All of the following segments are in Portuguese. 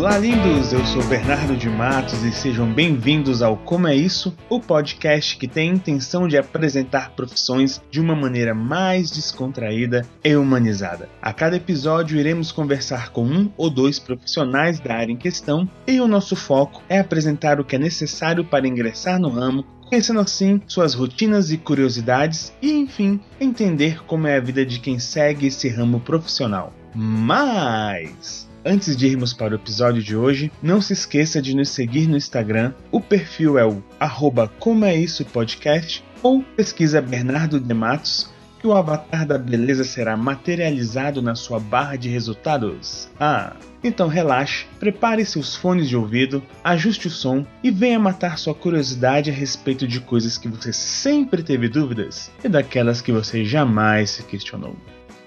Olá, lindos! Eu sou Bernardo de Matos e sejam bem-vindos ao Como é Isso, o podcast que tem a intenção de apresentar profissões de uma maneira mais descontraída e humanizada. A cada episódio iremos conversar com um ou dois profissionais da área em questão e o nosso foco é apresentar o que é necessário para ingressar no ramo conhecendo assim suas rotinas e curiosidades e, enfim, entender como é a vida de quem segue esse ramo profissional. Mas Antes de irmos para o episódio de hoje, não se esqueça de nos seguir no Instagram. O perfil é o arroba como é isso podcast ou pesquisa Bernardo de Matos que o avatar da beleza será materializado na sua barra de resultados. Ah, então relaxe, prepare seus fones de ouvido, ajuste o som e venha matar sua curiosidade a respeito de coisas que você sempre teve dúvidas e daquelas que você jamais se questionou.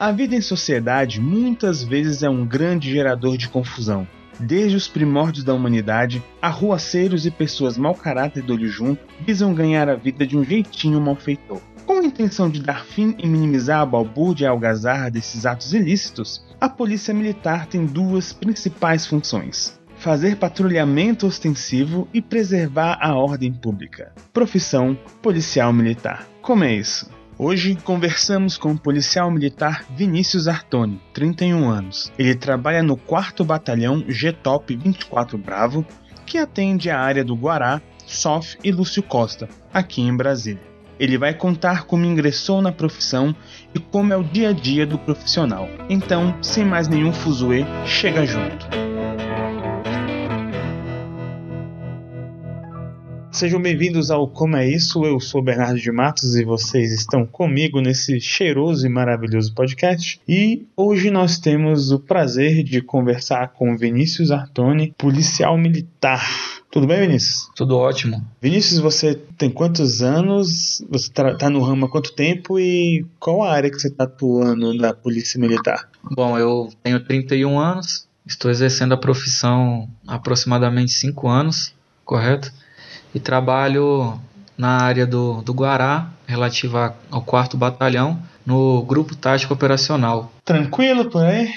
A vida em sociedade muitas vezes é um grande gerador de confusão. Desde os primórdios da humanidade, arruaceiros e pessoas mau caráter do olho junto visam ganhar a vida de um jeitinho malfeitor. Com a intenção de dar fim e minimizar a balbúrdia e a algazarra desses atos ilícitos, a polícia militar tem duas principais funções: fazer patrulhamento ostensivo e preservar a ordem pública. Profissão policial militar. Como é isso? Hoje conversamos com o policial militar Vinícius Artoni, 31 anos. Ele trabalha no 4 Batalhão G-Top 24 Bravo, que atende a área do Guará, Sof e Lúcio Costa, aqui em Brasília. Ele vai contar como ingressou na profissão e como é o dia a dia do profissional. Então, sem mais nenhum fuzuê, chega junto. Sejam bem-vindos ao Como é Isso. Eu sou Bernardo de Matos e vocês estão comigo nesse cheiroso e maravilhoso podcast. E hoje nós temos o prazer de conversar com Vinícius Artoni, policial militar. Tudo bem, Vinícius? Tudo ótimo. Vinícius, você tem quantos anos? Você está no ramo há quanto tempo e qual a área que você está atuando da Polícia Militar? Bom, eu tenho 31 anos, estou exercendo a profissão há aproximadamente 5 anos, correto? E trabalho na área do, do Guará, relativa ao 4 Batalhão, no Grupo Tático Operacional. Tranquilo por aí?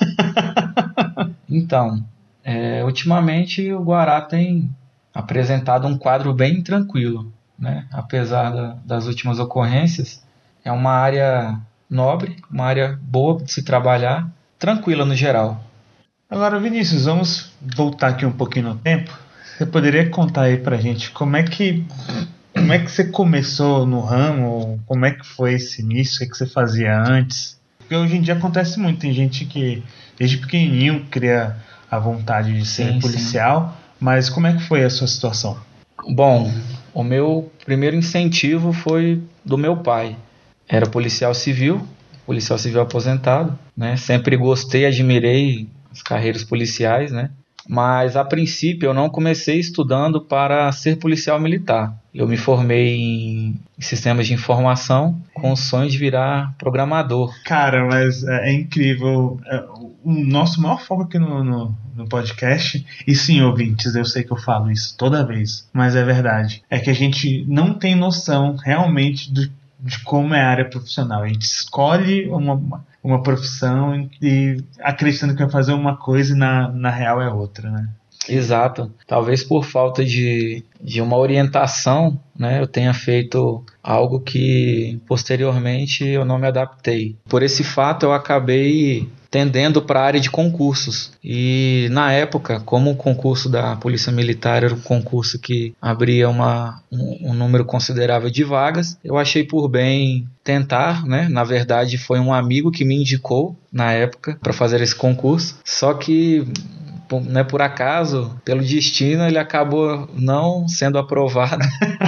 então, é, ultimamente o Guará tem apresentado um quadro bem tranquilo, né? apesar da, das últimas ocorrências. É uma área nobre, uma área boa de se trabalhar, tranquila no geral. Agora, Vinícius, vamos voltar aqui um pouquinho no tempo. Você poderia contar aí pra gente como é que como é que você começou no ramo? Como é que foi esse início? O que, é que você fazia antes? Porque hoje em dia acontece muito, tem gente que desde pequenininho cria a vontade de ser sim, policial, sim. mas como é que foi a sua situação? Bom, o meu primeiro incentivo foi do meu pai. Era policial civil, policial civil aposentado, né? Sempre gostei, admirei as carreiras policiais, né? Mas a princípio eu não comecei estudando para ser policial militar. Eu me formei em sistemas de informação com o sonho de virar programador. Cara, mas é, é incrível. É, o nosso maior foco aqui no, no, no, podcast, e sim, ouvintes, eu sei que eu falo isso toda vez, mas é verdade, é que a gente não tem noção realmente do, de como é a área profissional. A gente escolhe uma, uma profissão e acreditando que vai fazer uma coisa e na, na real é outra, né? Exato. Talvez por falta de, de uma orientação, né, eu tenha feito algo que posteriormente eu não me adaptei. Por esse fato, eu acabei tendendo para a área de concursos. E na época, como o concurso da Polícia Militar era um concurso que abria uma, um, um número considerável de vagas, eu achei por bem tentar, né? Na verdade, foi um amigo que me indicou na época para fazer esse concurso. Só que né, por acaso, pelo destino, ele acabou não sendo aprovado.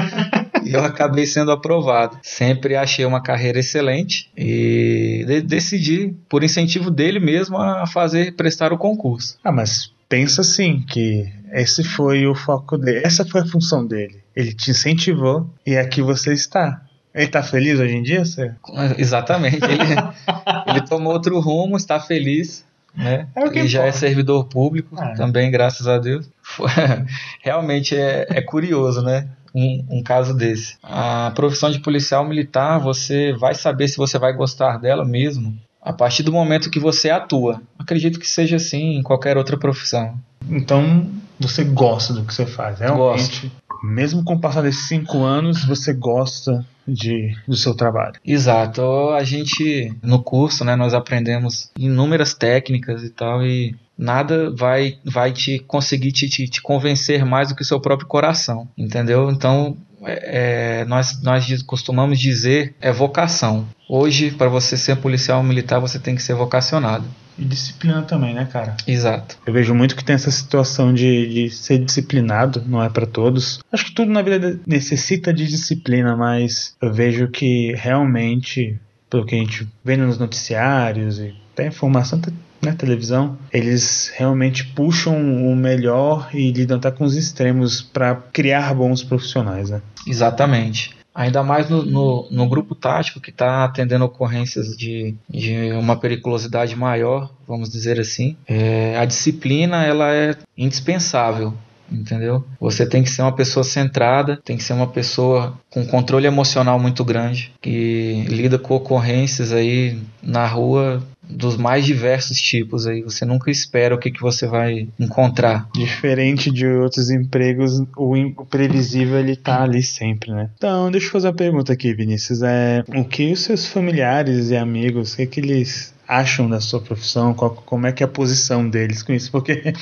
e eu acabei sendo aprovado. Sempre achei uma carreira excelente e de decidi, por incentivo dele mesmo, a fazer prestar o concurso. Ah, mas pensa assim que esse foi o foco dele, essa foi a função dele. Ele te incentivou e aqui você está. Ele está feliz hoje em dia, você? Exatamente. Ele, ele tomou outro rumo, está feliz. Né? É e já é servidor público é. também, graças a Deus. Realmente é, é curioso, né? um, um caso desse. A profissão de policial militar, você vai saber se você vai gostar dela mesmo a partir do momento que você atua. Acredito que seja assim em qualquer outra profissão. Então você gosta do que você faz, realmente. Gosto. Mesmo com o passar desses cinco anos, você gosta de, do seu trabalho. Exato. A gente, no curso, né, nós aprendemos inúmeras técnicas e tal, e nada vai, vai te conseguir te, te, te convencer mais do que o seu próprio coração, entendeu? Então, é, nós, nós costumamos dizer é vocação. Hoje, para você ser policial militar, você tem que ser vocacionado. E disciplina também, né, cara? Exato. Eu vejo muito que tem essa situação de, de ser disciplinado, não é para todos. Acho que tudo na vida necessita de disciplina, mas eu vejo que realmente, pelo que a gente vê nos noticiários e até informação na né, televisão, eles realmente puxam o melhor e lidam até com os extremos para criar bons profissionais, né? Exatamente. Ainda mais no, no, no grupo tático que está atendendo ocorrências de, de uma periculosidade maior, vamos dizer assim. É, a disciplina ela é indispensável entendeu? Você tem que ser uma pessoa centrada, tem que ser uma pessoa com controle emocional muito grande, que lida com ocorrências aí na rua dos mais diversos tipos aí. Você nunca espera o que, que você vai encontrar. Diferente de outros empregos, o imprevisível ele tá ali sempre, né? Então, deixa eu fazer uma pergunta aqui, Vinícius. É, o que os seus familiares e amigos, o que, que eles acham da sua profissão? Qual, como é que é a posição deles com isso? Porque,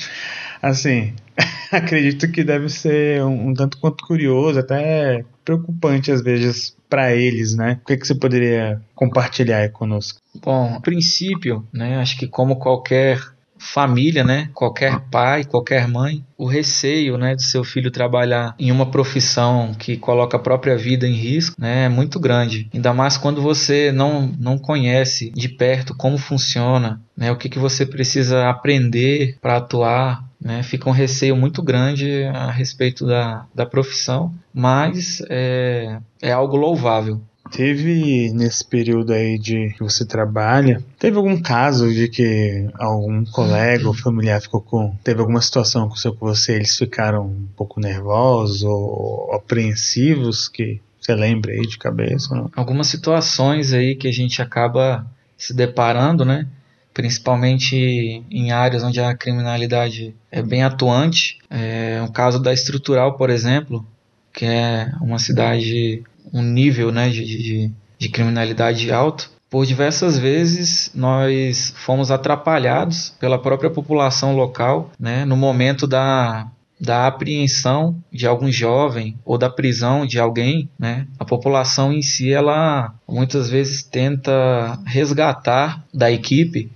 assim, acredito que deve ser um, um tanto quanto curioso, até preocupante às vezes para eles, né? O que, que você poderia compartilhar conosco? Bom, a princípio, né, acho que como qualquer família, né, qualquer pai, qualquer mãe, o receio, né, de seu filho trabalhar em uma profissão que coloca a própria vida em risco, né, é muito grande. Ainda mais quando você não, não conhece de perto como funciona, né, o que, que você precisa aprender para atuar, né, fica um receio muito grande a respeito da, da profissão, mas é, é algo louvável. Teve nesse período aí de que você trabalha, teve algum caso de que algum colega ou familiar ficou com. Teve alguma situação com você, eles ficaram um pouco nervosos ou apreensivos que você lembra aí de cabeça? Não? Algumas situações aí que a gente acaba se deparando, né? Principalmente em áreas onde a criminalidade é bem atuante. É, o caso da Estrutural, por exemplo, que é uma cidade um nível né, de, de, de criminalidade alto, por diversas vezes nós fomos atrapalhados pela própria população local né, no momento da, da apreensão de algum jovem ou da prisão de alguém, né, a população em si ela muitas vezes tenta resgatar da equipe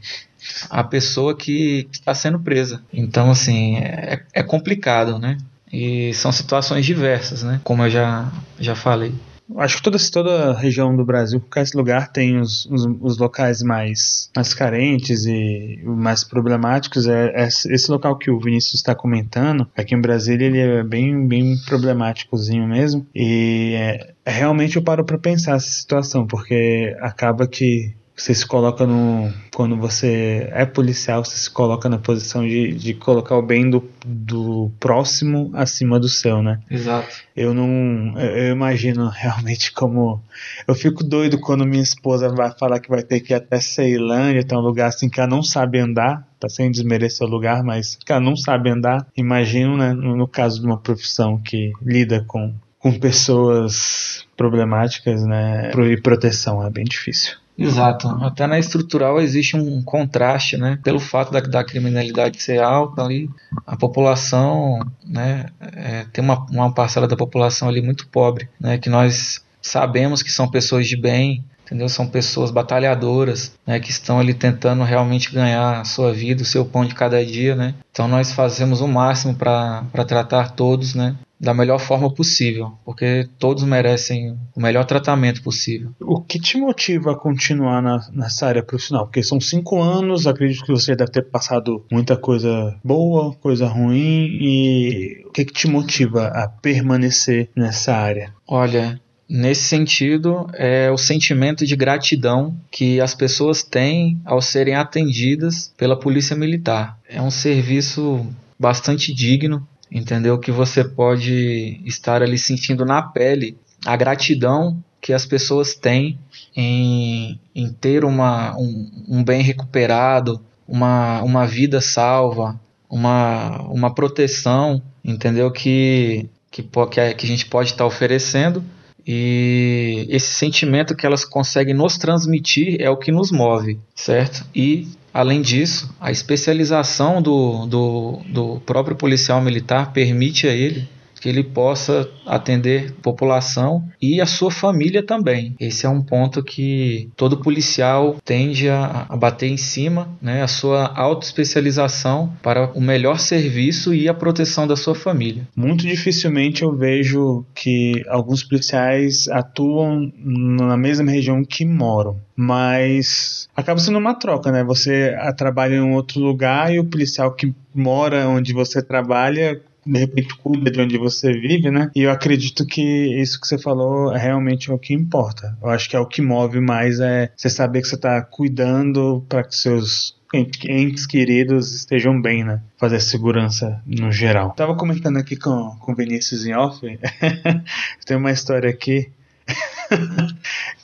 a pessoa que está sendo presa. Então assim é, é complicado, né? E são situações diversas, né? Como eu já já falei. Acho que toda, toda região do Brasil, qualquer lugar tem os, os, os, locais mais, mais carentes e mais problemáticos. É, é, esse local que o Vinícius está comentando, aqui em Brasília, ele é bem, bem problemáticozinho mesmo. E é, realmente eu paro para pensar essa situação, porque acaba que você se coloca no. Quando você é policial, você se coloca na posição de, de colocar o bem do, do próximo acima do seu, né? Exato. Eu não. Eu imagino realmente como. Eu fico doido quando minha esposa vai falar que vai ter que ir até Ceilândia, tem um lugar assim que ela não sabe andar, tá sem desmerecer o lugar, mas que ela não sabe andar. Imagino, né, no, no caso de uma profissão que lida com, com pessoas problemáticas, né? E proteção, é bem difícil. Exato. Até na estrutural existe um contraste, né? Pelo fato da, da criminalidade ser alta ali, a população, né? É, tem uma, uma parcela da população ali muito pobre, né? Que nós sabemos que são pessoas de bem, entendeu? São pessoas batalhadoras, né? Que estão ali tentando realmente ganhar a sua vida, o seu pão de cada dia, né? Então nós fazemos o máximo para tratar todos, né? Da melhor forma possível, porque todos merecem o melhor tratamento possível. O que te motiva a continuar na, nessa área profissional? Porque são cinco anos, acredito que você deve ter passado muita coisa boa, coisa ruim, e o que, que te motiva a permanecer nessa área? Olha, Nesse sentido, é o sentimento de gratidão que as pessoas têm ao serem atendidas pela Polícia Militar. É um serviço bastante digno, entendeu? Que você pode estar ali sentindo na pele a gratidão que as pessoas têm em, em ter uma, um, um bem recuperado, uma, uma vida salva, uma, uma proteção, entendeu? Que, que, que a gente pode estar tá oferecendo e esse sentimento que elas conseguem nos transmitir é o que nos move, certo? E Além disso, a especialização do, do, do, próprio policial militar permite a ele que ele possa atender a população e a sua família também. Esse é um ponto que todo policial tende a, a bater em cima, né, a sua autoespecialização para o melhor serviço e a proteção da sua família. Muito dificilmente eu vejo que alguns policiais atuam na mesma região que moram mas acaba sendo uma troca, né? Você trabalha em um outro lugar e o policial que mora onde você trabalha de repente cuida de onde você vive, né? E eu acredito que isso que você falou é realmente o que importa. Eu acho que é o que move mais é você saber que você está cuidando para que seus entes queridos estejam bem, né? Fazer segurança no geral. Tava comentando aqui com, com o Vinícius em off. Tem uma história aqui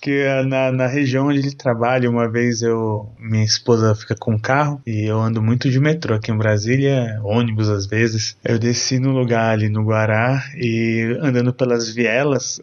que na, na região onde ele trabalha, uma vez eu minha esposa fica com carro e eu ando muito de metrô aqui em Brasília, ônibus às vezes. Eu desci no lugar ali no Guará e andando pelas vielas,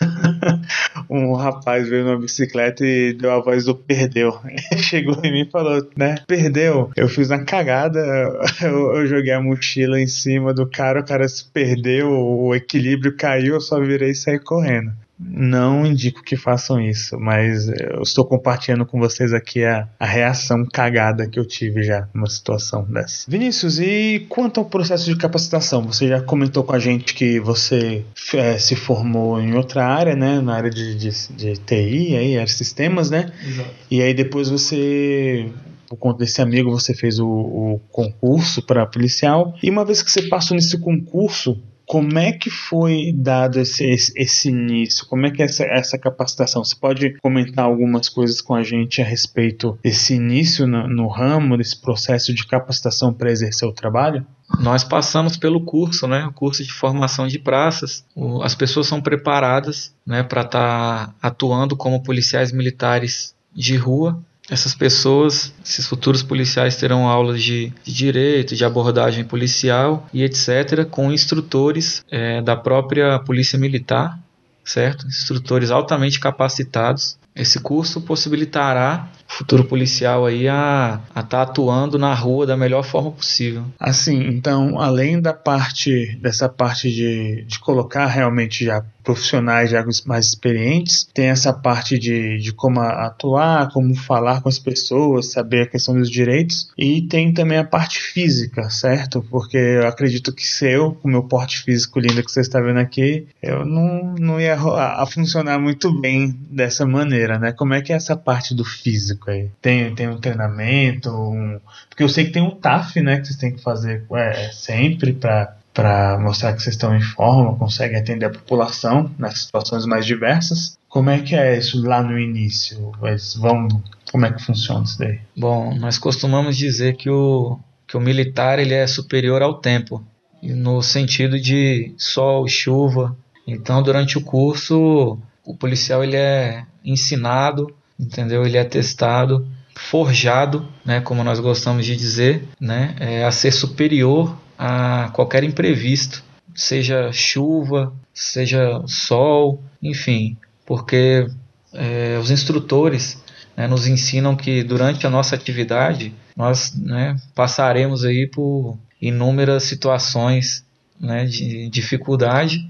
um rapaz veio numa bicicleta e deu a voz do perdeu. Chegou em mim e falou, né? Perdeu. Eu fiz uma cagada, eu, eu joguei a mochila em cima do cara, o cara se perdeu, o equilíbrio caiu, eu só virei e saí correndo não indico que façam isso, mas eu estou compartilhando com vocês aqui a, a reação cagada que eu tive já numa situação dessa. Vinícius, e quanto ao processo de capacitação? Você já comentou com a gente que você é, se formou em outra área, né? Na área de, de, de TI, aí, era sistemas, né? Exato. E aí depois você por conta desse amigo, você fez o, o concurso para policial. E uma vez que você passou nesse concurso, como é que foi dado esse, esse, esse, início? Como é que é essa, essa capacitação? Você pode comentar algumas coisas com a gente a respeito desse início no, no ramo, desse processo de capacitação para exercer o trabalho? Nós passamos pelo curso, né? O curso de formação de praças. O, as pessoas são preparadas, né, para estar tá atuando como policiais militares de rua essas pessoas, esses futuros policiais terão aulas de, de direito, de abordagem policial e etc., com instrutores é, da própria Polícia Militar, certo? Instrutores altamente capacitados. Esse curso possibilitará futuro policial aí a estar tá atuando na rua da melhor forma possível. Assim, então, além da parte dessa parte de, de colocar realmente já profissionais já mais experientes, tem essa parte de, de como atuar, como falar com as pessoas, saber a questão dos direitos, e tem também a parte física, certo? Porque eu acredito que se eu, com o meu porte físico lindo que você está vendo aqui, eu não, não ia a, funcionar muito bem dessa maneira, né? Como é que é essa parte do físico aí? Tem, tem um treinamento, um... porque eu sei que tem um TAF, né, que vocês têm que fazer é, sempre para para mostrar que vocês estão em forma, conseguem atender a população nas situações mais diversas. Como é que é isso lá no início? Eles vão, como é que funciona isso daí? Bom, nós costumamos dizer que o, que o militar ele é superior ao tempo, no sentido de sol, chuva. Então, durante o curso, o policial ele é ensinado, entendeu? Ele é testado, forjado, né, como nós gostamos de dizer, né, é, a ser superior a qualquer imprevisto, seja chuva, seja sol, enfim, porque é, os instrutores né, nos ensinam que durante a nossa atividade nós né, passaremos aí por inúmeras situações né, de dificuldade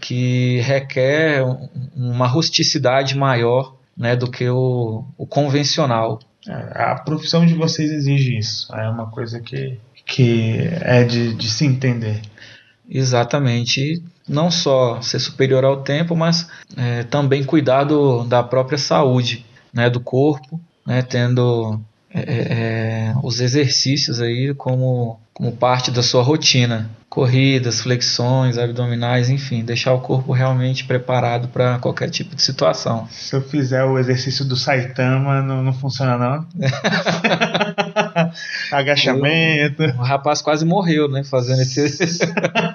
que requer uma rusticidade maior né, do que o, o convencional. É, a profissão de vocês exige isso. É uma coisa que que é de, de se entender. Exatamente. Não só ser superior ao tempo, mas é, também cuidar do, da própria saúde né, do corpo, né, tendo é, é, é os exercícios aí como, como parte da sua rotina corridas, flexões, abdominais, enfim, deixar o corpo realmente preparado para qualquer tipo de situação. Se eu fizer o exercício do Saitama, não, não funciona não? Agachamento. O, o rapaz quase morreu, né, fazendo esse.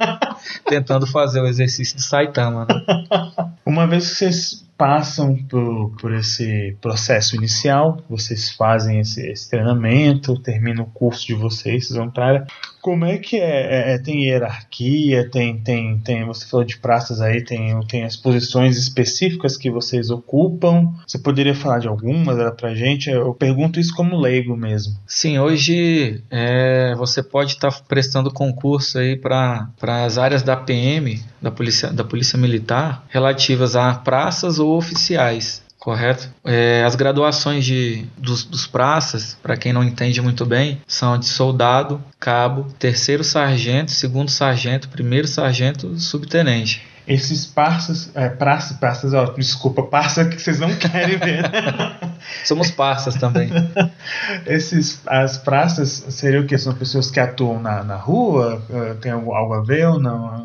Tentando fazer o exercício do Saitama. Né? Uma vez que vocês passam por, por esse processo inicial, vocês fazem esse, esse treinamento, terminam o curso de vocês, vocês vão para como é que é? é? é? Tem hierarquia, tem, tem, tem. Você falou de praças aí, tem, tem as posições específicas que vocês ocupam. Você poderia falar de algumas era pra gente? Eu pergunto isso como leigo mesmo. Sim, hoje é, você pode estar tá prestando concurso aí para as áreas da PM, da polícia, da polícia militar, relativas a praças ou oficiais correto? É, as graduações de, dos, dos praças, para quem não entende muito bem, são de soldado, cabo, terceiro sargento, segundo sargento, primeiro sargento, subtenente. Esses parças, é, praças, praças, ó, desculpa, parça que vocês não querem ver. Somos parças também. Esses, as praças seriam o que? São pessoas que atuam na, na rua? Tem algo, algo a ver ou não?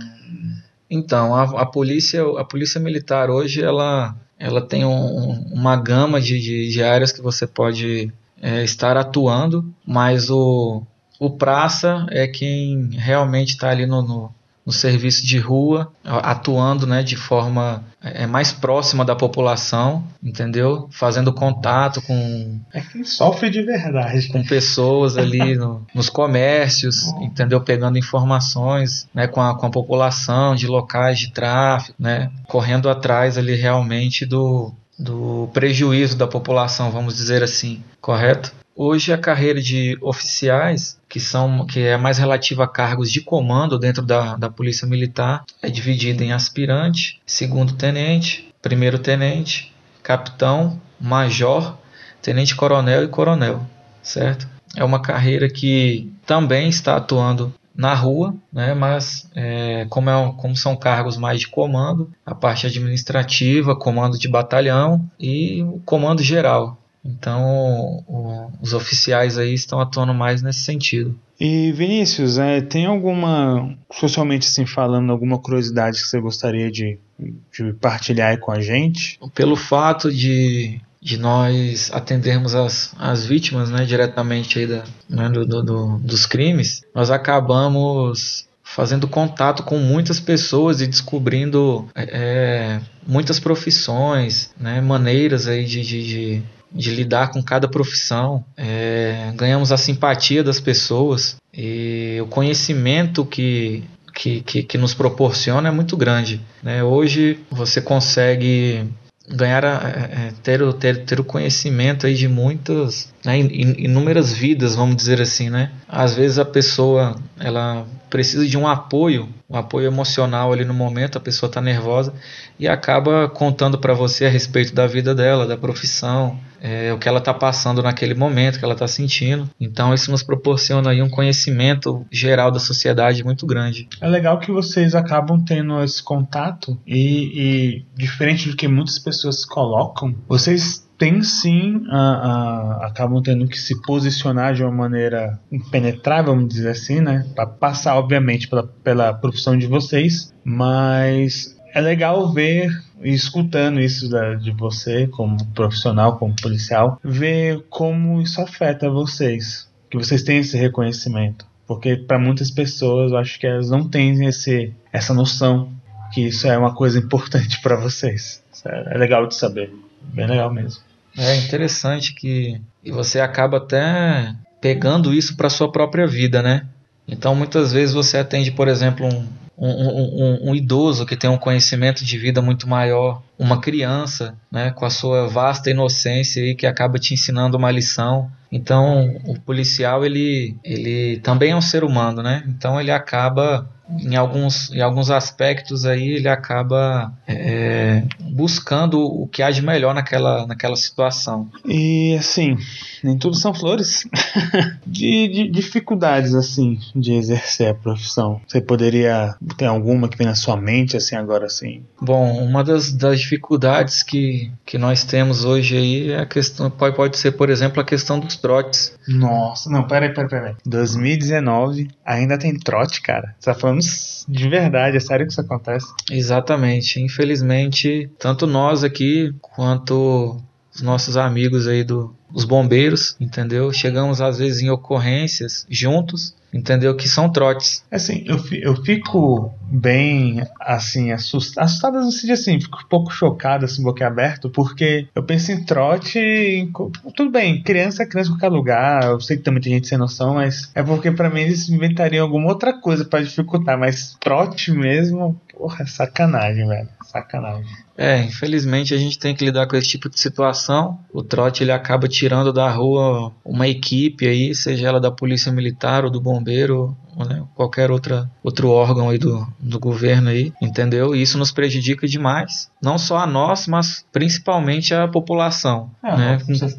Então, a, a, polícia, a polícia militar hoje, ela ela tem um, uma gama de, de, de, áreas que você pode é, estar atuando, mas o, o praça é quem realmente está ali no, no, no serviço de rua, atuando né, de forma é, mais próxima da população, entendeu? Fazendo contato com. É quem sofre de verdade. Com pessoas ali no, nos comércios, entendeu? Pegando informações né, com, a, com a população de locais de tráfico, né? Correndo atrás ali realmente do, do prejuízo da população, vamos dizer assim, correto? Hoje a carreira de oficiais, que são que é mais relativa a cargos de comando dentro da, da Polícia Militar, é dividida em aspirante, segundo tenente, primeiro tenente, capitão, major, tenente coronel e coronel, certo? É uma carreira que também está atuando na rua, né? mas é, como, é, como são cargos mais de comando, a parte administrativa, comando de batalhão e o comando geral, então, o, os oficiais aí estão atuando mais nesse sentido. E Vinícius, é, tem alguma, socialmente assim falando, alguma curiosidade que você gostaria de, de partilhar com a gente? Pelo fato de, de nós atendermos as, as vítimas né, diretamente aí da, né, do, do, do, dos crimes, nós acabamos fazendo contato com muitas pessoas e descobrindo é, muitas profissões, né, maneiras aí de, de, de, de lidar com cada profissão, é, ganhamos a simpatia das pessoas e o conhecimento que, que, que, que nos proporciona é muito grande. Né? Hoje você consegue ganhar a, é, ter, ter, ter o conhecimento aí de muitas né, inúmeras vidas vamos dizer assim né às vezes a pessoa ela precisa de um apoio um apoio emocional ali no momento a pessoa está nervosa e acaba contando para você a respeito da vida dela da profissão é, o que ela está passando naquele momento, o que ela está sentindo. Então isso nos proporciona aí um conhecimento geral da sociedade muito grande. É legal que vocês acabam tendo esse contato e, e diferente do que muitas pessoas colocam, vocês têm sim, a, a, acabam tendo que se posicionar de uma maneira impenetrável, vamos dizer assim, né? Para passar, obviamente, pela, pela profissão de vocês, mas é legal ver escutando isso da, de você como profissional, como policial, ver como isso afeta vocês, que vocês têm esse reconhecimento, porque para muitas pessoas eu acho que elas não têm esse, essa noção que isso é uma coisa importante para vocês. É, é legal de saber, bem legal mesmo. É interessante que você acaba até pegando isso para sua própria vida, né? Então muitas vezes você atende, por exemplo, um, um, um, um, idoso que tem um conhecimento de vida muito maior, uma criança, né, com a sua vasta inocência e que acaba te ensinando uma lição. Então, o policial ele, ele também é um ser humano, né? Então ele acaba em alguns, em alguns aspectos aí ele acaba é, buscando o que há de melhor naquela, naquela situação. E assim, nem tudo são flores. de, de, dificuldades assim de exercer a profissão. Você poderia ter alguma que vem na sua mente assim agora assim? Bom, uma das, das dificuldades que, que nós temos hoje aí é a questão pode, pode ser, por exemplo, a questão dos trotes. Nossa, não, peraí, peraí, peraí. 2019 ainda tem trote, cara. Você tá falando de verdade, é sério que isso acontece? Exatamente. Infelizmente, tanto nós aqui quanto os nossos amigos aí do, os bombeiros, entendeu? Chegamos às vezes em ocorrências juntos, entendeu? Que são trotes. Assim, eu, eu fico bem, assim, assustado, assustado no sentido assim, fico um pouco chocado, assim, boquiaberto, porque eu penso em trote, em, tudo bem, criança é criança em qualquer lugar, eu sei que também tem gente sem noção, mas é porque para mim eles inventariam alguma outra coisa para dificultar, mas trote mesmo, porra, é sacanagem, velho, sacanagem. É, infelizmente a gente tem que lidar com esse tipo de situação. O trote ele acaba tirando da rua uma equipe aí, seja ela da polícia militar ou do bombeiro, ou, né, qualquer outra, outro órgão aí do, do governo aí, entendeu? E isso nos prejudica demais, não só a nós, mas principalmente a população. É, né? Você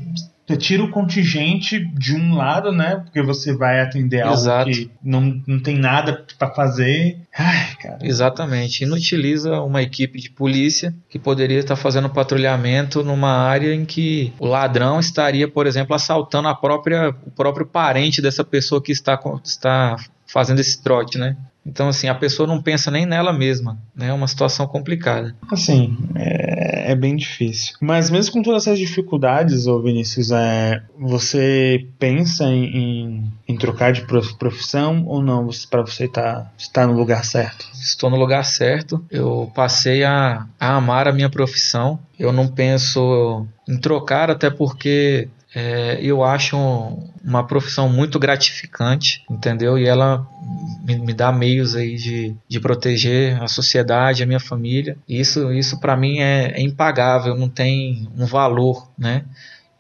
você tira o contingente de um lado, né? Porque você vai atender algo Exato. que não, não tem nada para fazer. Ai, cara. Exatamente. Inutiliza uma equipe de polícia que poderia estar fazendo patrulhamento numa área em que o ladrão estaria, por exemplo, assaltando a própria, o próprio parente dessa pessoa que está, está fazendo esse trote, né? Então, assim, a pessoa não pensa nem nela mesma, né? É uma situação complicada. Assim, é, é bem difícil. Mas mesmo com todas essas dificuldades, ô Vinícius, é, você pensa em, em, trocar de profissão ou não? Para você estar tá, tá no lugar certo? Estou no lugar certo. Eu passei a, a amar a minha profissão. Eu não penso em trocar, até porque é, eu acho uma profissão muito gratificante, entendeu? E ela me, me dá meios aí de, de proteger a sociedade, a minha família. Isso, isso para mim é, é impagável, não tem um valor, né?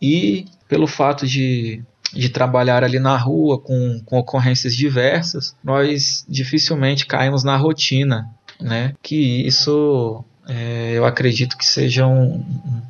E pelo fato de de trabalhar ali na rua com, com ocorrências diversas, nós dificilmente caímos na rotina, né? Que isso é, eu acredito que seja um,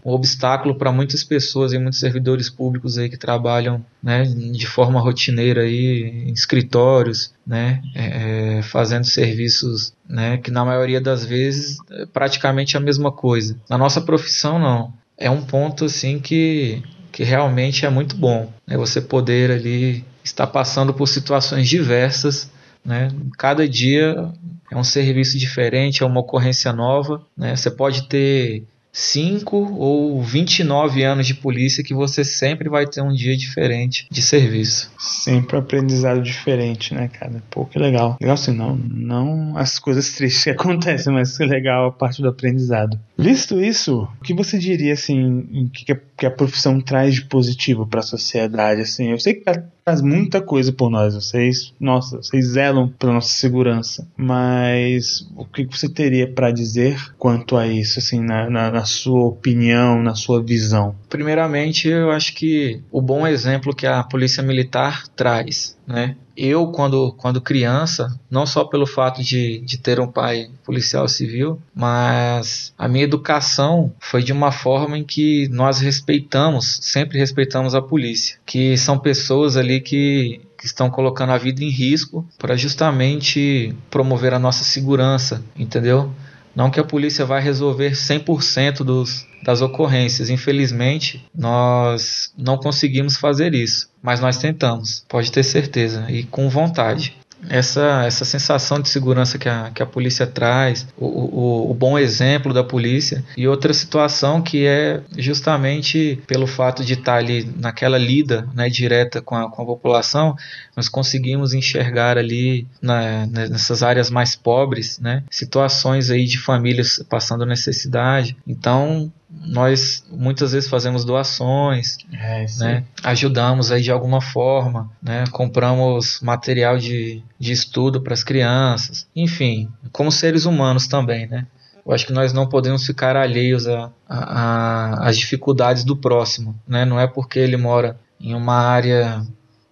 um obstáculo para muitas pessoas e muitos servidores públicos aí que trabalham né, de forma rotineira aí, em escritórios, né, é, é, fazendo serviços né, que na maioria das vezes é praticamente a mesma coisa. Na nossa profissão não. É um ponto assim que, que realmente é muito bom. Né, você poder ali estar passando por situações diversas né? Cada dia é um serviço diferente, é uma ocorrência nova. Né? Você pode ter 5 ou 29 anos de polícia que você sempre vai ter um dia diferente de serviço. Sempre aprendizado diferente, né, cara? Pô, que legal. Legal assim, não, não as coisas tristes que acontecem, mas que legal a parte do aprendizado. Visto isso, o que você diria, assim, que que a profissão traz de positivo para a sociedade, assim? Eu sei que faz muita coisa por nós. Vocês, nossa, vocês zelam pela nossa segurança. Mas o que você teria para dizer quanto a isso, assim, na, na, na, sua opinião, na sua visão? Primeiramente, eu acho que o bom exemplo que a polícia militar traz, né? eu, quando, quando criança, não só pelo fato de, de ter um pai policial civil, mas a minha educação foi de uma forma em que nós respeitamos, sempre respeitamos a polícia, que são pessoas ali que, que estão colocando a vida em risco para justamente promover a nossa segurança, entendeu? Não que a polícia vai resolver 100% dos, das ocorrências. Infelizmente, nós não conseguimos fazer isso, mas nós tentamos, pode ter certeza, e com vontade essa, essa sensação de segurança que a, que a polícia traz, o, o, o, bom exemplo da polícia, e outra situação que é justamente pelo fato de estar ali naquela lida né, direta com a, com a população, nós conseguimos enxergar ali na, nessas áreas mais pobres né, situações aí de famílias passando necessidade. Então, nós muitas vezes fazemos doações, é, né? ajudamos aí de alguma forma, né? compramos material de, de estudo para as crianças, enfim, como seres humanos também, né? Eu acho que nós não podemos ficar alheios às dificuldades do próximo, né? Não é porque ele mora em uma área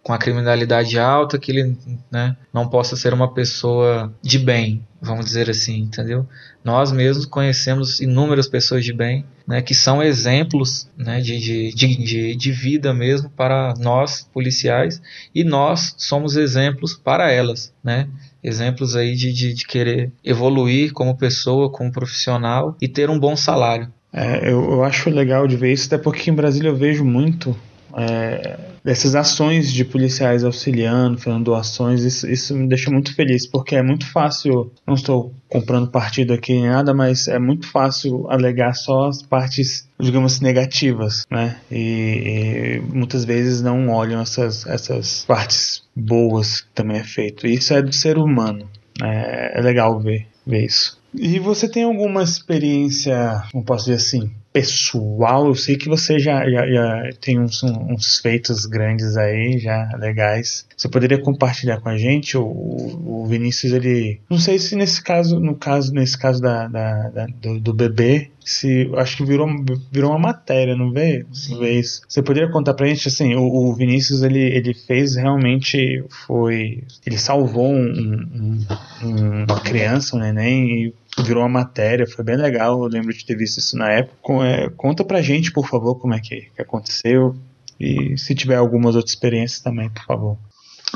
com a criminalidade alta que ele né, não possa ser uma pessoa de bem, vamos dizer assim, entendeu? Nós mesmos conhecemos inúmeras pessoas de bem, né, que são exemplos né, de, de, de, de vida mesmo para nós, policiais, e nós somos exemplos para elas, né? Exemplos aí de, de, de querer evoluir como pessoa, como profissional e ter um bom salário. É, eu, eu acho legal de ver isso, até porque em Brasília eu vejo muito é, dessas ações de policiais auxiliando, fazendo doações, isso, isso me deixa muito feliz, porque é muito fácil, não estou comprando partido aqui nem nada, mas é muito fácil alegar só as partes, digamos, negativas, né? E, e muitas vezes não olham essas, essas partes boas que também é feito. Isso é do ser humano. É, é legal ver, ver isso. E você tem alguma experiência, como posso dizer assim, pessoal? Eu sei que você já, já, já tem uns, uns, feitos grandes aí, já legais. Você poderia compartilhar com a gente? O, o Vinícius, ele. Não sei se nesse caso, no caso, nesse caso da, da, da do, do, bebê, se acho que virou, virou uma matéria, não vê? Não vê isso. Você poderia contar pra gente assim, o, o, Vinícius ele, ele fez realmente foi. Ele salvou um, um, uma criança, um neném, e virou uma matéria, foi bem legal, eu lembro de ter visto isso na época. É, conta pra gente, por favor, como é que, que aconteceu e se tiver algumas outras experiências também, por favor.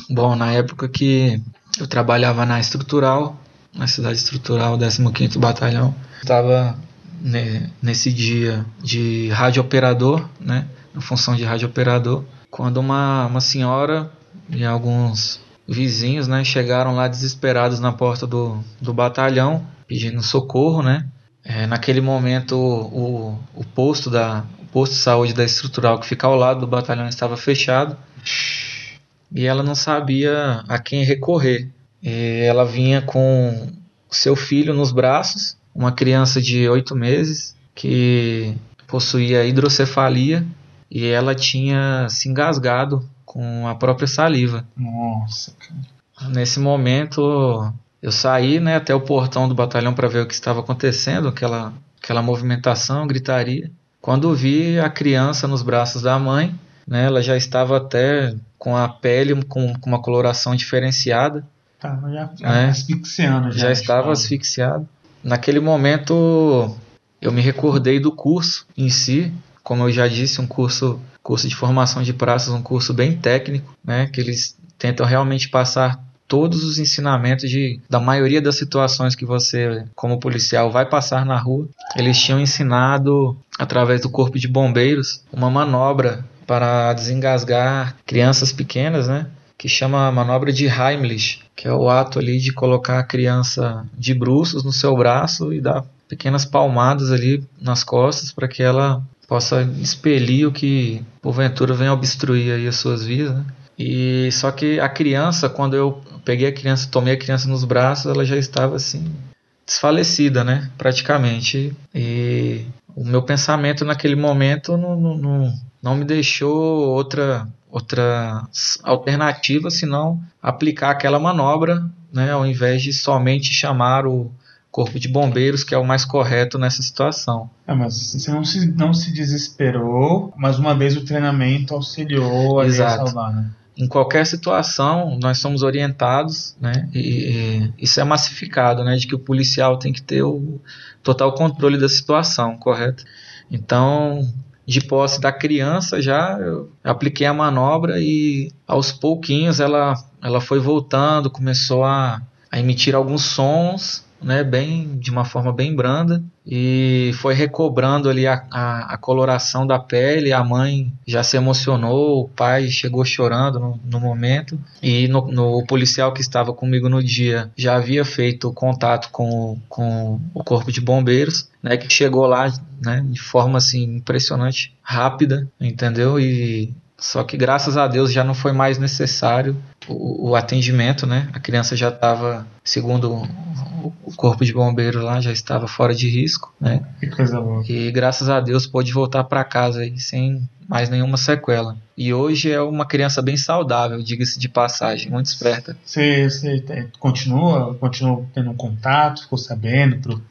Bom, na época que eu trabalhava na estrutural, na cidade estrutural, 15º Batalhão, estava nesse dia de rádio operador, né, na função de rádio operador, quando uma, uma senhora e alguns vizinhos, né, chegaram lá desesperados na porta do, do batalhão pedindo socorro, né? É, naquele momento o, o posto da o posto de saúde da estrutural que fica ao lado do batalhão estava fechado e ela não sabia a quem recorrer. E ela vinha com seu filho nos braços, uma criança de oito meses que possuía hidrocefalia e ela tinha se engasgado com a própria saliva. Nossa. Nesse momento eu saí né, até o portão do batalhão para ver o que estava acontecendo, aquela, aquela movimentação, gritaria. Quando vi a criança nos braços da mãe, né, ela já estava até com a pele com, com uma coloração diferenciada. Estava já, já né? asfixiando. Já, já estava asfixiado. Naquele momento eu me recordei do curso em si, como eu já disse, um curso, curso de formação de praças, um curso bem técnico, né, que eles tentam realmente passar todos os ensinamentos de, da maioria das situações que você, como policial, vai passar na rua. Eles tinham ensinado, através do corpo de bombeiros, uma manobra para desengasgar crianças pequenas, né? Que chama manobra de Heimlich, que é o ato ali de colocar a criança de bruços no seu braço e dar pequenas palmadas ali nas costas para que ela possa expelir o que porventura venha obstruir aí as suas vidas, né? E só que a criança, quando eu peguei a criança, tomei a criança nos braços, ela já estava assim desfalecida, né, praticamente. E o meu pensamento naquele momento não, não, não, não me deixou outra outra alternativa senão aplicar aquela manobra, né, ao invés de somente chamar o corpo de bombeiros, que é o mais correto nessa situação. É, mas você não se, não se desesperou, mas uma vez o treinamento auxiliou a salvar, né? em qualquer situação nós somos orientados, né? E, e, isso é massificado, né? De que o policial tem que ter o total controle da situação, correto? Então, de posse da criança já apliquei a manobra e aos pouquinhos ela ela foi voltando, começou a, a emitir alguns sons né, bem de uma forma bem branda e foi recobrando ali a, a, a, coloração da pele. A mãe já se emocionou, o pai chegou chorando no, no momento e no, no, o policial que estava comigo no dia já havia feito contato com, com o corpo de bombeiros, né, que chegou lá né, de forma assim impressionante, rápida, entendeu? E só que graças a Deus já não foi mais necessário o, o atendimento, né? A criança já estava, segundo o corpo de bombeiro lá, já estava fora de risco, né? Que coisa boa. E graças a Deus pôde voltar para casa aí, sem mais nenhuma sequela. E hoje é uma criança bem saudável, diga-se de passagem, muito esperta. Você, você continua, continua tendo contato, ficou sabendo? Pro...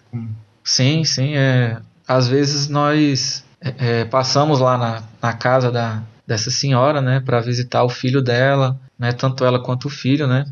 Sim, sim. É, às vezes nós é, é, passamos lá na, na casa da, dessa senhora, né, para visitar o filho dela, né, tanto ela quanto o filho, né,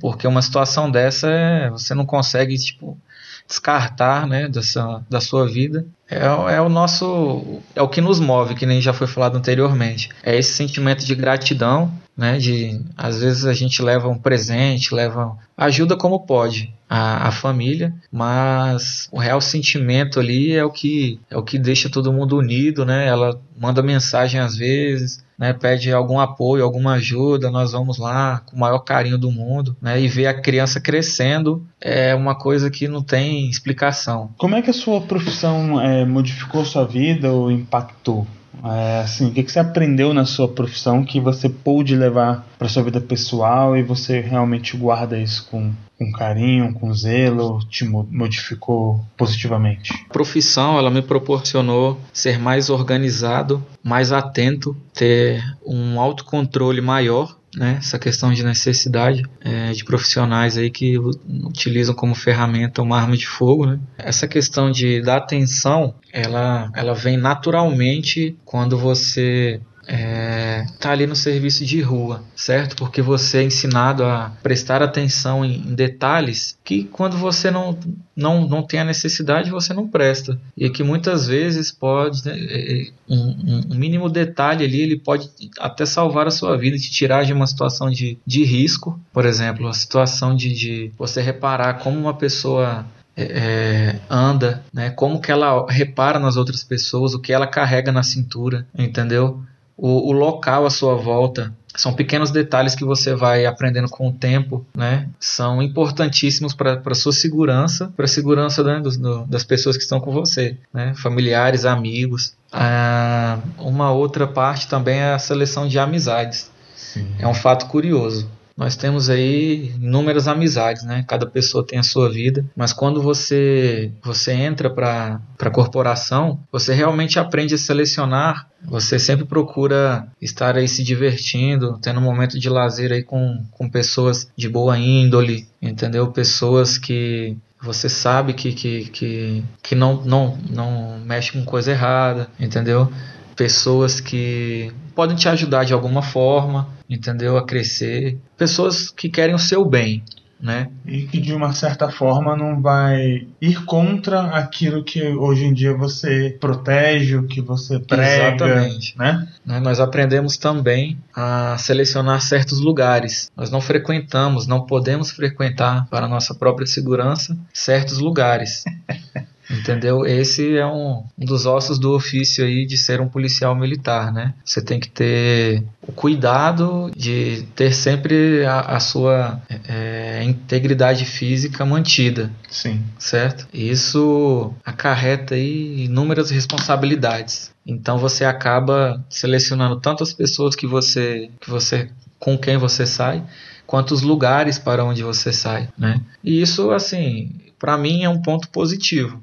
porque uma situação dessa é, você não consegue tipo descartar, né, dessa da sua vida. É, é o nosso é o que nos move, que nem já foi falado anteriormente. É esse sentimento de gratidão né? De às vezes a gente leva um presente, leva ajuda como pode a, a família, mas o real sentimento ali é o que é o que deixa todo mundo unido, né? Ela manda mensagem às vezes, né, pede algum apoio, alguma ajuda, nós vamos lá com o maior carinho do mundo, né, e ver a criança crescendo é uma coisa que não tem explicação. Como é que a sua profissão é, modificou sua vida ou impactou? É, assim, o que, você aprendeu na sua profissão que você pôde levar para sua vida pessoal e você realmente guarda isso com, com carinho, com zelo, te modificou positivamente? A profissão, ela me proporcionou ser mais organizado, mais atento, ter um autocontrole maior né, essa questão de necessidade é, de profissionais aí que utilizam como ferramenta uma arma de fogo. Né? Essa questão de da atenção, ela, ela vem naturalmente quando você é, tá ali no serviço de rua, certo? Porque você é ensinado a prestar atenção em, em, detalhes que quando você não, não, não tem a necessidade você não presta e que muitas vezes pode né, é, é, um, um, mínimo detalhe ali ele pode até salvar a sua vida, te tirar de uma situação de, de risco, por exemplo, a situação de, de você reparar como uma pessoa é, é, anda, né? Como que ela repara nas outras pessoas, o que ela carrega na cintura, entendeu? O, o local à sua volta. São pequenos detalhes que você vai aprendendo com o tempo, né? São importantíssimos para a sua segurança, para a segurança né, dos, do, das pessoas que estão com você, né? Familiares, amigos. Ah, uma outra parte também é a seleção de amizades. Sim. É um fato curioso nós temos aí inúmeras amizades, né? Cada pessoa tem a sua vida, mas quando você você entra para a corporação, você realmente aprende a selecionar. Você sempre procura estar aí se divertindo, tendo um momento de lazer aí com, com pessoas de boa índole, entendeu? Pessoas que você sabe que, que, que, que não, não, não mexe com coisa errada, entendeu? Pessoas que podem te ajudar de alguma forma, entendeu? A crescer. Pessoas que querem o seu bem, né? E que de uma certa forma não vai ir contra aquilo que hoje em dia você protege, o que você prega, Exatamente. né? né? Nós aprendemos também a selecionar certos lugares. Nós não frequentamos, não podemos frequentar para nossa própria segurança certos lugares. Entendeu? Esse é um, um, dos ossos do ofício aí de ser um policial militar, né? Você tem que ter o cuidado de ter sempre a, a sua é, integridade física mantida. Sim. Certo? Isso acarreta aí inúmeras responsabilidades. Então você acaba selecionando tanto as pessoas que você, que você com quem você sai, quanto os lugares para onde você sai, né? E isso, assim, para mim é um ponto positivo,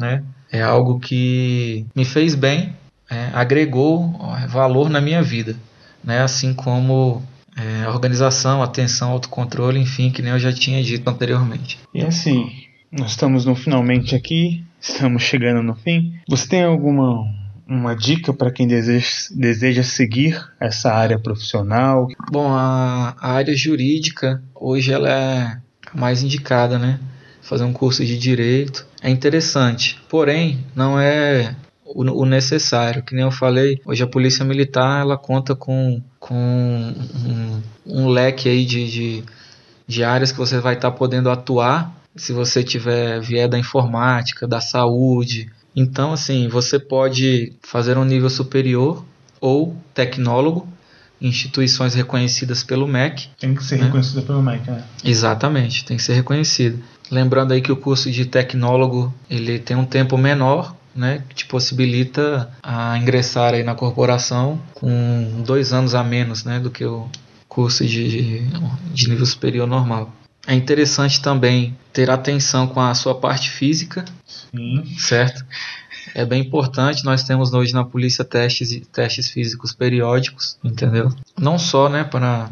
né? É algo que me fez bem, é, agregou valor na minha vida, né? Assim como é, organização, atenção, autocontrole, enfim, que nem eu já tinha dito anteriormente. E assim, nós estamos no finalmente aqui, estamos chegando no fim. Você tem alguma uma dica para quem deseja, deseja seguir essa área profissional? Bom, a, a área jurídica hoje ela é mais indicada, né? Fazer um curso de direito. É interessante, porém não é o, necessário. Que nem eu falei, hoje a polícia militar ela conta com, com um, um leque aí de, de, de, áreas que você vai estar tá podendo atuar se você tiver vier da informática, da saúde. Então, assim, você pode fazer um nível superior ou tecnólogo instituições reconhecidas pelo MEC. Tem que ser né? reconhecida pelo MEC, né? Exatamente, tem que ser reconhecido. Lembrando aí que o curso de tecnólogo ele tem um tempo menor, né, que te possibilita a ingressar aí na corporação com dois anos a menos, né, do que o curso de, de nível superior normal. É interessante também ter atenção com a sua parte física, Sim. certo? É bem importante. Nós temos hoje na polícia testes testes físicos periódicos, entendeu? Não só, né, para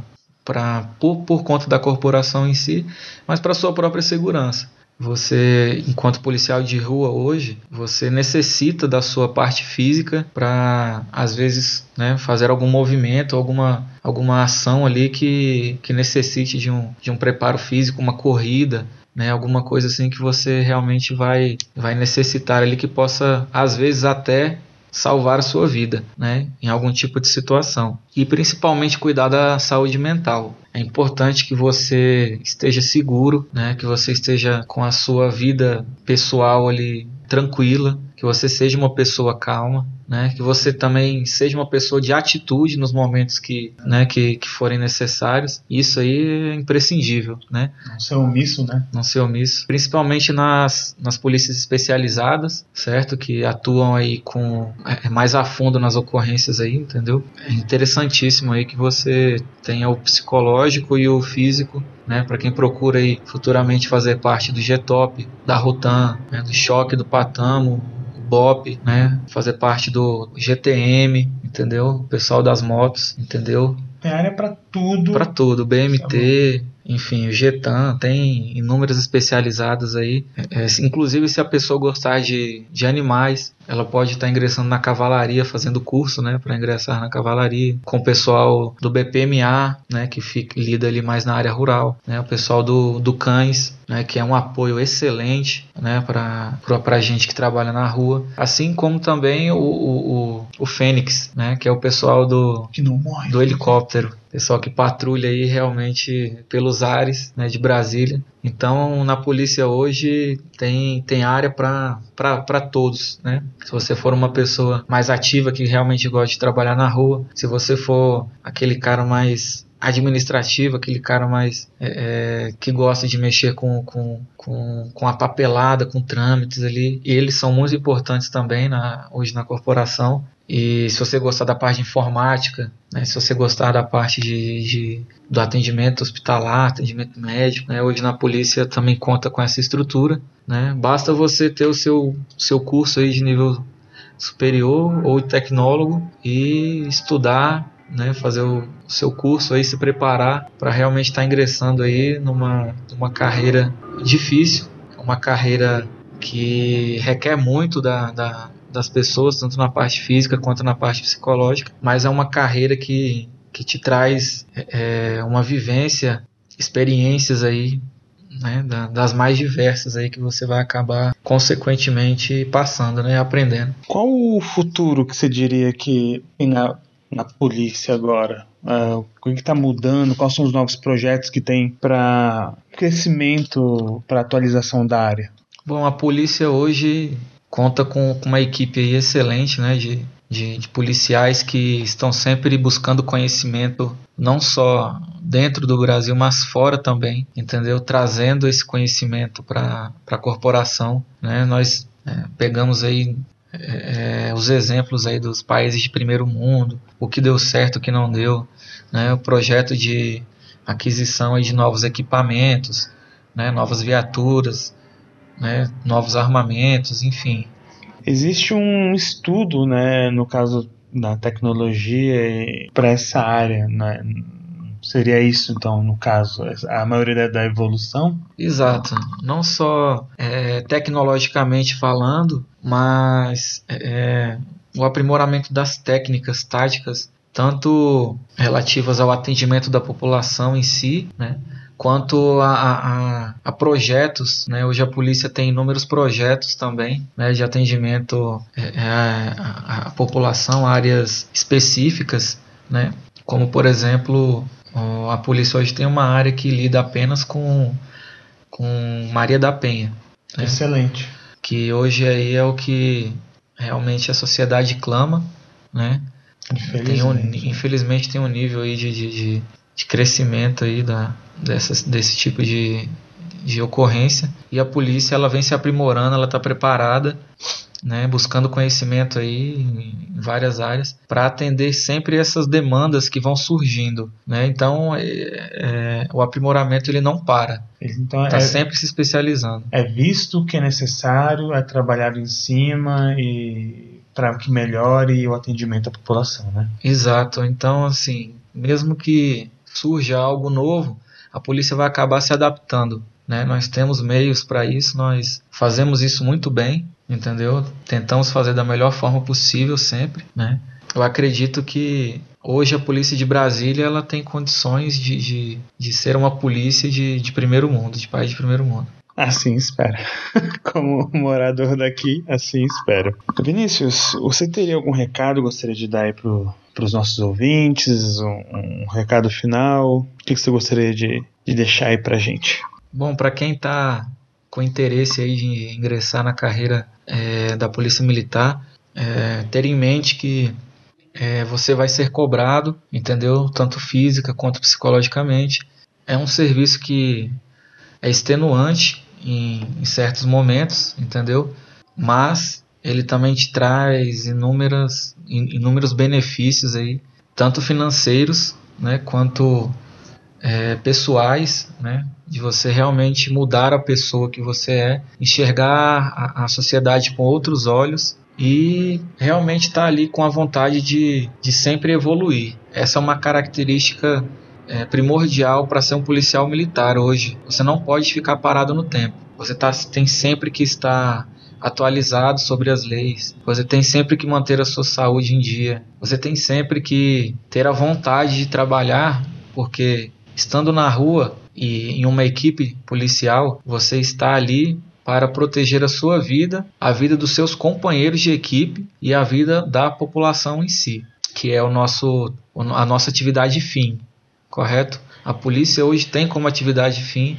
para por, por conta da corporação em si, mas para sua própria segurança. Você, enquanto policial de rua hoje, você necessita da sua parte física para, às vezes, né, fazer algum movimento, alguma, alguma ação ali que, que necessite de um, de um preparo físico, uma corrida, né, alguma coisa assim que você realmente vai, vai necessitar ali que possa, às vezes, até salvar a sua vida, né, em algum tipo de situação. E principalmente cuidar da saúde mental. É importante que você esteja seguro, né, que você esteja com a sua vida pessoal ali tranquila, que você seja uma pessoa calma, né? Que você também seja uma pessoa de atitude nos momentos que, né, que, que forem necessários. Isso aí é imprescindível, né? Não ser omisso, né? Não ser omisso. Principalmente nas, nas polícias especializadas, certo? Que atuam aí com é, mais a fundo nas ocorrências aí, entendeu? É interessantíssimo aí que você tenha o psicológico e o físico né, para quem procura aí futuramente fazer parte do GTOP, da Rutan, né, do Choque do Patamo, BOP, né? Fazer parte do GTM, entendeu? O pessoal das motos, entendeu? Tem área para tudo. Para tudo, BMT, tá enfim, o Getan, tem inúmeras especializadas aí. É, inclusive, se a pessoa gostar de, de animais, ela pode estar ingressando na cavalaria, fazendo curso, né, para ingressar na cavalaria, com o pessoal do BPMA, né, que fica, lida ali mais na área rural, né, o pessoal do, do Cães, né, que é um apoio excelente, né, para a gente que trabalha na rua, assim como também o, o, o, o Fênix, né, que é o pessoal do, do helicóptero, pessoal que patrulha aí realmente pelos ares né, de Brasília. Então, na polícia hoje tem, tem área para todos, né? Se você for uma pessoa mais ativa que realmente gosta de trabalhar na rua, se você for aquele cara mais administrativo, aquele cara mais é, é, que gosta de mexer com, com, com, com, a papelada, com trâmites ali, e eles são muito importantes também na, hoje na corporação. E se você gostar da parte de informática, né, se você gostar da parte de, de do atendimento hospitalar, atendimento médico, né, hoje na polícia também conta com essa estrutura. Né, basta você ter o seu, seu curso aí de nível superior ou tecnólogo e estudar, né, fazer o seu curso aí, se preparar para realmente estar tá ingressando aí numa, numa carreira difícil, uma carreira que requer muito da, da das pessoas, tanto na parte física quanto na parte psicológica, mas é uma carreira que, que te traz é, uma vivência, experiências aí, né, das mais diversas aí que você vai acabar consequentemente passando, né, aprendendo. Qual o futuro que você diria que na, na polícia agora? Uh, o que está mudando? Quais são os novos projetos que tem para crescimento, para atualização da área? Bom, a polícia hoje conta com, com uma equipe excelente né, de, de, de, policiais que estão sempre buscando conhecimento não só dentro do Brasil, mas fora também, entendeu? Trazendo esse conhecimento para a corporação. Né? Nós é, pegamos aí é, é, os exemplos aí dos países de primeiro mundo, o que deu certo, o que não deu, né? o projeto de aquisição aí de novos equipamentos, né? novas viaturas, né, novos armamentos, enfim. Existe um estudo, né, no caso da tecnologia para essa área, né? Seria isso, então, no caso, a maioria da evolução? Exato. Não só é, tecnologicamente falando, mas é, o aprimoramento das técnicas táticas, tanto relativas ao atendimento da população em si, né, quanto a, a, a, projetos. Né? Hoje a polícia tem inúmeros projetos também né, de atendimento à, é, é, à população, áreas específicas, né? como por exemplo a polícia hoje tem uma área que lida apenas com, com Maria da Penha. Né? Excelente. Que hoje aí é o que realmente a sociedade clama, né? Infelizmente. Tem um, infelizmente tem um nível aí de, de, de, de crescimento aí da, dessas, desse tipo de, de ocorrência e a polícia ela vem se aprimorando, ela está preparada, né, buscando conhecimento aí em várias áreas para atender sempre essas demandas que vão surgindo, né? Então é, é, o aprimoramento ele não para, então está é, sempre se especializando. É visto que é necessário, é trabalhado em cima e para que melhore o atendimento à população, né? Exato. Então assim, mesmo que surja algo novo, a polícia vai acabar se adaptando. Né? Nós temos meios para isso, nós fazemos isso muito bem, entendeu? Tentamos fazer da melhor forma possível sempre, né? Eu acredito que hoje a polícia de Brasília ela tem condições de, de, de ser uma polícia de, de primeiro mundo, de país de primeiro mundo. Assim espero. Como morador daqui, assim espero. Vinícius, você teria algum recado gostaria de dar aí pro, pros nossos ouvintes? Um, um recado final? O que você gostaria de, de deixar aí pra gente? Bom, para quem está com interesse aí de ingressar na carreira é, da Polícia Militar, é, ter em mente que é, você vai ser cobrado, entendeu? Tanto física quanto psicologicamente. É um serviço que é extenuante em, em certos momentos, entendeu? Mas ele também te traz inúmeras, inúmeros benefícios aí, tanto financeiros, né, quanto é, pessoais, né, de você realmente mudar a pessoa que você é, enxergar a, a sociedade com outros olhos e realmente estar tá ali com a vontade de, de sempre evoluir. Essa é uma característica é, primordial para ser um policial militar hoje. Você não pode ficar parado no tempo. Você tá, tem sempre que estar atualizado sobre as leis. Você tem sempre que manter a sua saúde em dia. Você tem sempre que ter a vontade de trabalhar, porque estando na rua e em uma equipe policial, você está ali para proteger a sua vida, a vida dos seus companheiros de equipe e a vida da população em si, que é o nosso, a nossa atividade fim, correto? A polícia hoje tem como atividade fim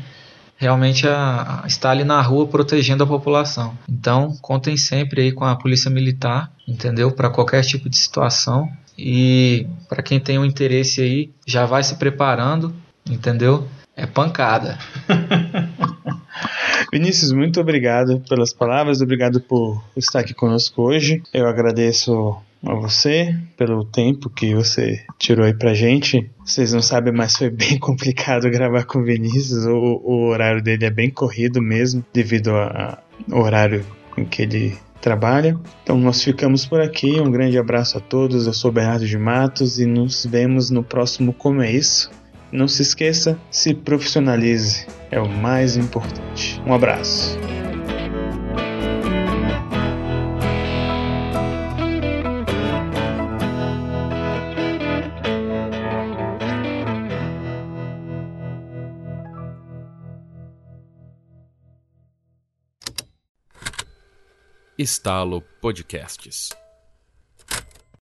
realmente a, a estar ali na rua protegendo a população. Então, contem sempre aí com a polícia militar, entendeu? Para qualquer tipo de situação. E para quem tem um interesse aí, já vai se preparando, entendeu? É pancada. Vinícius, muito obrigado pelas palavras, obrigado por estar aqui conosco hoje. Eu agradeço a você pelo tempo que você tirou aí pra gente. Vocês não sabem, mas foi bem complicado gravar com o Vinícius. O, o horário dele é bem corrido mesmo, devido ao horário em que ele trabalha. Então nós ficamos por aqui. Um grande abraço a todos. Eu sou Bernardo de Matos e nos vemos no próximo Como é Isso. Não se esqueça, se profissionalize, é o mais importante. Um abraço. Estalo Podcasts.